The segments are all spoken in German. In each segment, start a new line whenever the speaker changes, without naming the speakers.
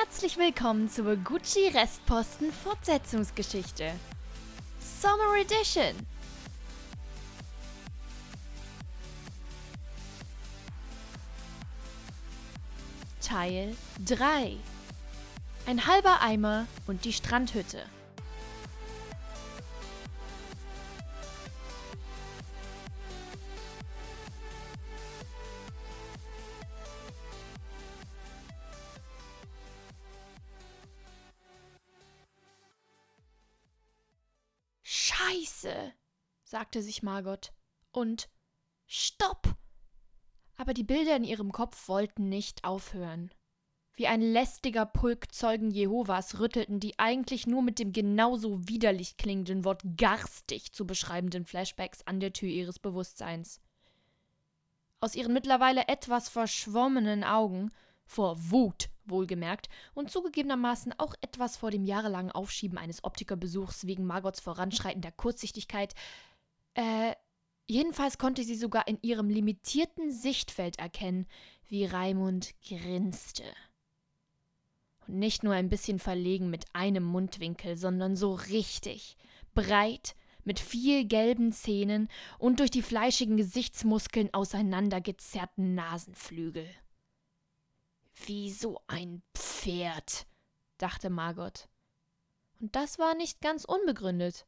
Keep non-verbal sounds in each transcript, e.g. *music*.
Herzlich willkommen zur Gucci Restposten Fortsetzungsgeschichte. Summer Edition. Teil 3. Ein halber Eimer und die Strandhütte. Scheiße, sagte sich Margot. Und Stopp! Aber die Bilder in ihrem Kopf wollten nicht aufhören. Wie ein lästiger Pulk Zeugen Jehovas rüttelten die eigentlich nur mit dem genauso widerlich klingenden Wort garstig zu beschreibenden Flashbacks an der Tür ihres Bewusstseins. Aus ihren mittlerweile etwas verschwommenen Augen, vor Wut wohlgemerkt, und zugegebenermaßen auch etwas vor dem jahrelangen Aufschieben eines Optikerbesuchs wegen Margots voranschreitender Kurzsichtigkeit, äh, jedenfalls konnte sie sogar in ihrem limitierten Sichtfeld erkennen, wie Raimund grinste. Und nicht nur ein bisschen verlegen mit einem Mundwinkel, sondern so richtig, breit, mit viel gelben Zähnen und durch die fleischigen Gesichtsmuskeln auseinandergezerrten Nasenflügel. Wie so ein Pferd, dachte Margot. Und das war nicht ganz unbegründet.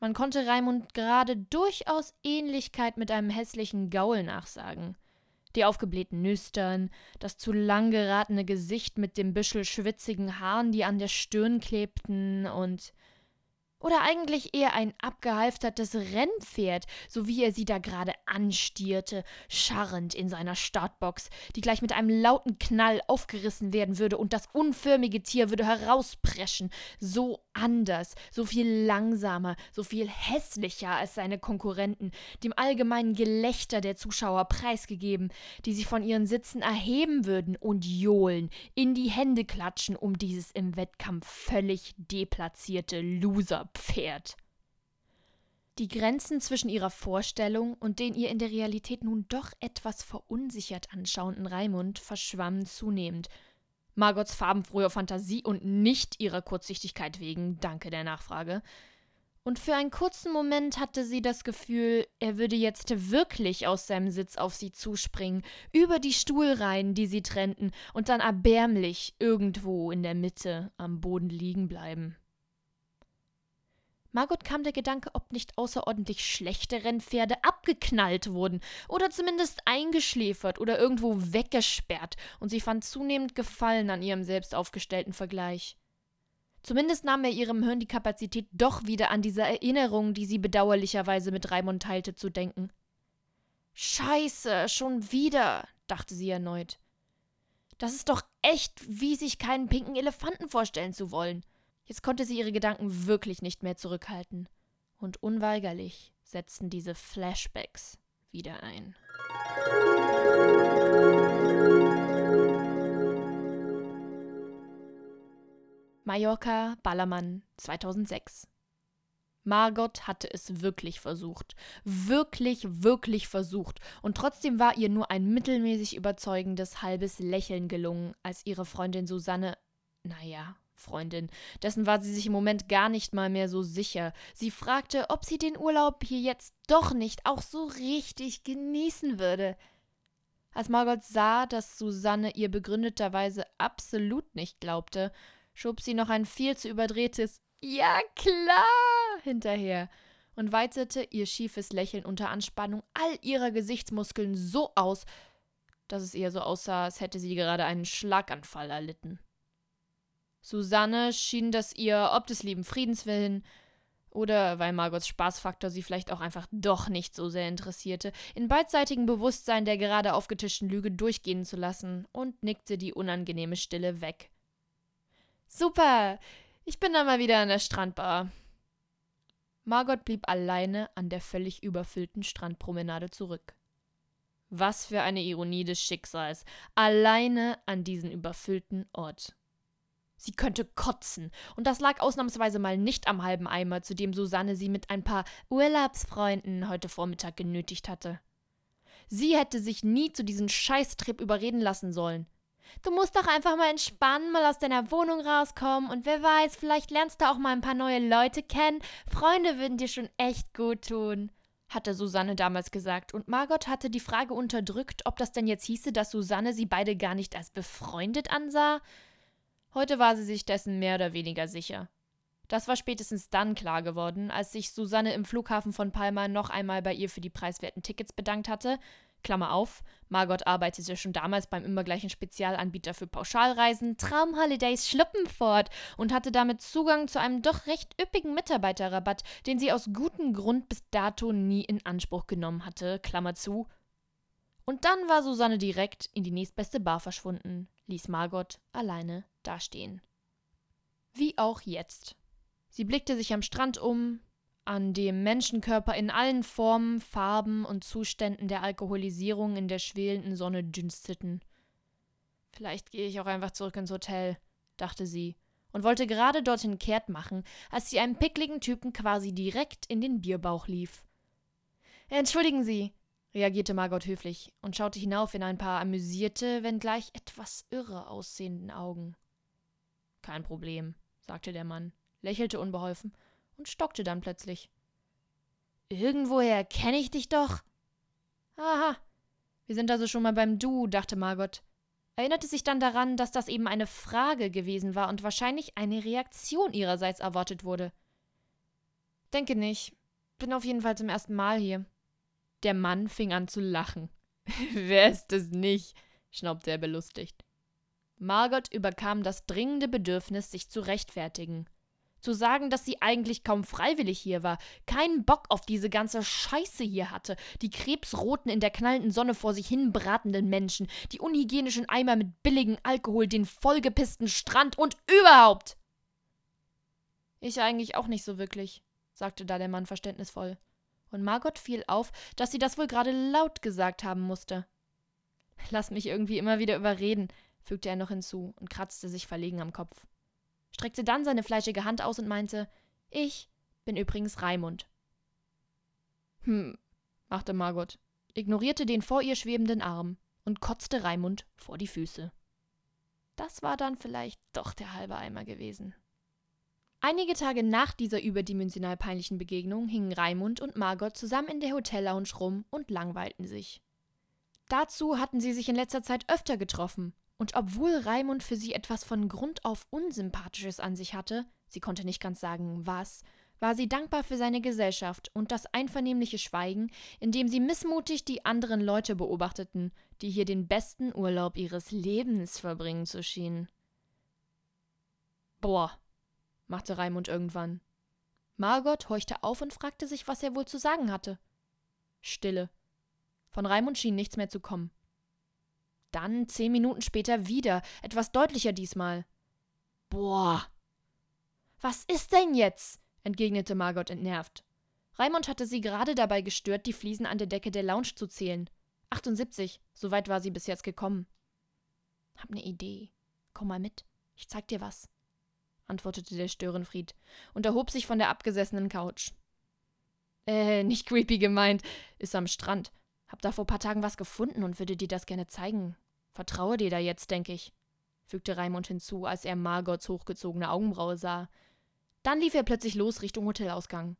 Man konnte Raimund gerade durchaus Ähnlichkeit mit einem hässlichen Gaul nachsagen. Die aufgeblähten Nüstern, das zu lang geratene Gesicht mit dem Büschel schwitzigen Haaren, die an der Stirn klebten, und oder eigentlich eher ein abgehalftertes Rennpferd, so wie er sie da gerade anstierte, scharrend in seiner Startbox, die gleich mit einem lauten Knall aufgerissen werden würde und das unförmige Tier würde herauspreschen, so anders, so viel langsamer, so viel hässlicher als seine Konkurrenten, dem allgemeinen Gelächter der Zuschauer preisgegeben, die sich von ihren Sitzen erheben würden und johlen, in die Hände klatschen, um dieses im Wettkampf völlig deplatzierte Loserpferd. Die Grenzen zwischen ihrer Vorstellung und den ihr in der Realität nun doch etwas verunsichert anschauenden Raimund verschwammen zunehmend, Margots farbenfrohe Fantasie und nicht ihrer Kurzsichtigkeit wegen, danke der Nachfrage. Und für einen kurzen Moment hatte sie das Gefühl, er würde jetzt wirklich aus seinem Sitz auf sie zuspringen, über die Stuhlreihen, die sie trennten, und dann erbärmlich irgendwo in der Mitte am Boden liegen bleiben. Margot kam der Gedanke, ob nicht außerordentlich schlechte Rennpferde abgeknallt wurden oder zumindest eingeschläfert oder irgendwo weggesperrt, und sie fand zunehmend Gefallen an ihrem selbst aufgestellten Vergleich. Zumindest nahm er ihrem Hirn die Kapazität, doch wieder an diese Erinnerung, die sie bedauerlicherweise mit Raimund teilte, zu denken. Scheiße, schon wieder, dachte sie erneut. Das ist doch echt, wie sich keinen pinken Elefanten vorstellen zu wollen. Jetzt konnte sie ihre Gedanken wirklich nicht mehr zurückhalten. Und unweigerlich setzten diese Flashbacks wieder ein. Mallorca, Ballermann, 2006. Margot hatte es wirklich versucht. Wirklich, wirklich versucht. Und trotzdem war ihr nur ein mittelmäßig überzeugendes halbes Lächeln gelungen, als ihre Freundin Susanne, naja, Freundin. Dessen war sie sich im Moment gar nicht mal mehr so sicher. Sie fragte, ob sie den Urlaub hier jetzt doch nicht auch so richtig genießen würde. Als Margot sah, dass Susanne ihr begründeterweise absolut nicht glaubte, schob sie noch ein viel zu überdrehtes Ja klar hinterher und weitete ihr schiefes Lächeln unter Anspannung all ihrer Gesichtsmuskeln so aus, dass es ihr so aussah, als hätte sie gerade einen Schlaganfall erlitten. Susanne schien das ihr, ob des lieben Friedens willen oder weil Margots Spaßfaktor sie vielleicht auch einfach doch nicht so sehr interessierte, in beidseitigem Bewusstsein der gerade aufgetischten Lüge durchgehen zu lassen und nickte die unangenehme Stille weg. Super! Ich bin dann mal wieder an der Strandbar. Margot blieb alleine an der völlig überfüllten Strandpromenade zurück. Was für eine Ironie des Schicksals. Alleine an diesen überfüllten Ort. Sie könnte kotzen. Und das lag ausnahmsweise mal nicht am halben Eimer, zu dem Susanne sie mit ein paar Urlaubsfreunden heute Vormittag genötigt hatte. Sie hätte sich nie zu diesem Scheißtrip überreden lassen sollen. Du musst doch einfach mal entspannen, mal aus deiner Wohnung rauskommen und wer weiß, vielleicht lernst du auch mal ein paar neue Leute kennen. Freunde würden dir schon echt gut tun, hatte Susanne damals gesagt, und Margot hatte die Frage unterdrückt, ob das denn jetzt hieße, dass Susanne sie beide gar nicht als befreundet ansah. Heute war sie sich dessen mehr oder weniger sicher. Das war spätestens dann klar geworden, als sich Susanne im Flughafen von Palma noch einmal bei ihr für die preiswerten Tickets bedankt hatte. Klammer auf, Margot arbeitete schon damals beim immer gleichen Spezialanbieter für Pauschalreisen Traum Holidays Schluppenfort und hatte damit Zugang zu einem doch recht üppigen Mitarbeiterrabatt, den sie aus gutem Grund bis dato nie in Anspruch genommen hatte. Klammer zu. Und dann war Susanne direkt in die nächstbeste Bar verschwunden, ließ Margot alleine dastehen. Wie auch jetzt. Sie blickte sich am Strand um, an dem Menschenkörper in allen Formen, Farben und Zuständen der Alkoholisierung in der schwelenden Sonne dünsteten. Vielleicht gehe ich auch einfach zurück ins Hotel, dachte sie, und wollte gerade dorthin kehrt machen, als sie einem pickligen Typen quasi direkt in den Bierbauch lief. Entschuldigen Sie, reagierte Margot höflich und schaute hinauf in ein paar amüsierte, wenngleich etwas irre aussehenden Augen. Kein Problem, sagte der Mann lächelte unbeholfen und stockte dann plötzlich. Irgendwoher kenne ich dich doch. Aha. Wir sind also schon mal beim Du, dachte Margot. Erinnerte sich dann daran, dass das eben eine Frage gewesen war und wahrscheinlich eine Reaktion ihrerseits erwartet wurde. Denke nicht. Bin auf jeden Fall zum ersten Mal hier. Der Mann fing an zu lachen. *laughs* Wer ist es nicht? schnaubte er belustigt. Margot überkam das dringende Bedürfnis, sich zu rechtfertigen zu sagen, dass sie eigentlich kaum freiwillig hier war, keinen Bock auf diese ganze Scheiße hier hatte, die krebsroten in der knallenden Sonne vor sich hin bratenden Menschen, die unhygienischen Eimer mit billigem Alkohol, den vollgepissten Strand und überhaupt. Ich eigentlich auch nicht so wirklich, sagte da der Mann verständnisvoll. Und Margot fiel auf, dass sie das wohl gerade laut gesagt haben musste. Lass mich irgendwie immer wieder überreden, fügte er noch hinzu und kratzte sich verlegen am Kopf streckte dann seine fleischige Hand aus und meinte: Ich bin übrigens Raimund. Hm, machte Margot, ignorierte den vor ihr schwebenden Arm und kotzte Raimund vor die Füße. Das war dann vielleicht doch der halbe Eimer gewesen. Einige Tage nach dieser überdimensional peinlichen Begegnung hingen Raimund und Margot zusammen in der Hotellounge rum und langweilten sich. Dazu hatten sie sich in letzter Zeit öfter getroffen und obwohl Raimund für sie etwas von Grund auf Unsympathisches an sich hatte, sie konnte nicht ganz sagen, was, war sie dankbar für seine Gesellschaft und das einvernehmliche Schweigen, in dem sie missmutig die anderen Leute beobachteten, die hier den besten Urlaub ihres Lebens verbringen zu schienen. Boah, machte Raimund irgendwann. Margot horchte auf und fragte sich, was er wohl zu sagen hatte. Stille. Von Raimund schien nichts mehr zu kommen. Dann zehn Minuten später wieder, etwas deutlicher diesmal. Boah. Was ist denn jetzt? entgegnete Margot entnervt. Raimund hatte sie gerade dabei gestört, die Fliesen an der Decke der Lounge zu zählen. 78, so weit war sie bis jetzt gekommen. Hab ne Idee. Komm mal mit, ich zeig dir was, antwortete der Störenfried und erhob sich von der abgesessenen Couch. Äh, nicht creepy gemeint, ist am Strand. Hab da vor paar Tagen was gefunden und würde dir das gerne zeigen. Vertraue dir da jetzt, denke ich, fügte Raimund hinzu, als er Margots hochgezogene Augenbraue sah. Dann lief er plötzlich los Richtung Hotelausgang.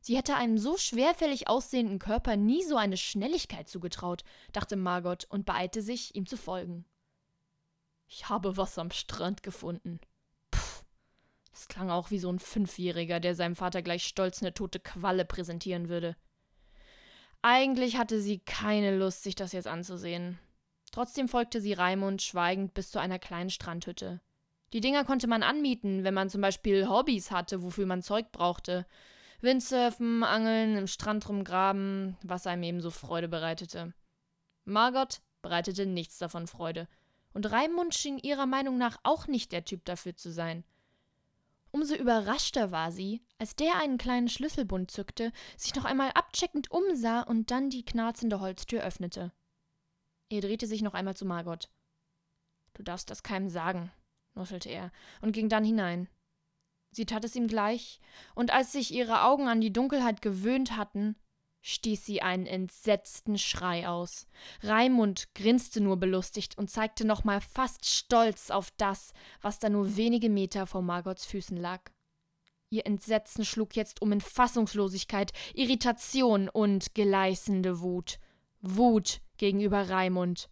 Sie hätte einem so schwerfällig aussehenden Körper nie so eine Schnelligkeit zugetraut, dachte Margot und beeilte sich, ihm zu folgen. Ich habe was am Strand gefunden. Puh, das klang auch wie so ein Fünfjähriger, der seinem Vater gleich stolz eine tote Qualle präsentieren würde. Eigentlich hatte sie keine Lust, sich das jetzt anzusehen. Trotzdem folgte sie Raimund schweigend bis zu einer kleinen Strandhütte. Die Dinger konnte man anmieten, wenn man zum Beispiel Hobbys hatte, wofür man Zeug brauchte. Windsurfen, Angeln, im Strand rumgraben, was einem ebenso Freude bereitete. Margot bereitete nichts davon Freude. Und Raimund schien ihrer Meinung nach auch nicht der Typ dafür zu sein. Umso überraschter war sie, als der einen kleinen Schlüsselbund zückte, sich noch einmal abcheckend umsah und dann die knarzende Holztür öffnete. Er drehte sich noch einmal zu Margot. Du darfst das keinem sagen, nuschelte er und ging dann hinein. Sie tat es ihm gleich, und als sich ihre Augen an die Dunkelheit gewöhnt hatten, stieß sie einen entsetzten Schrei aus. Raimund grinste nur belustigt und zeigte nochmal fast stolz auf das, was da nur wenige Meter vor Margots Füßen lag. Ihr Entsetzen schlug jetzt um in Fassungslosigkeit, Irritation und gleißende Wut. Wut gegenüber Raimund.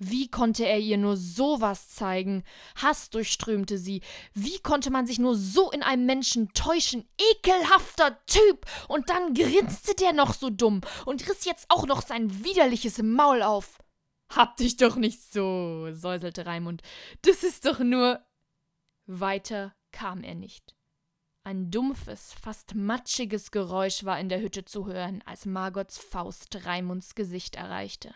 Wie konnte er ihr nur sowas zeigen? Hass durchströmte sie. Wie konnte man sich nur so in einem Menschen täuschen? Ekelhafter Typ! Und dann grinste der noch so dumm und riss jetzt auch noch sein widerliches Maul auf. Hab dich doch nicht so, säuselte Raimund. Das ist doch nur. Weiter kam er nicht. Ein dumpfes, fast matschiges Geräusch war in der Hütte zu hören, als Margots Faust Raimunds Gesicht erreichte.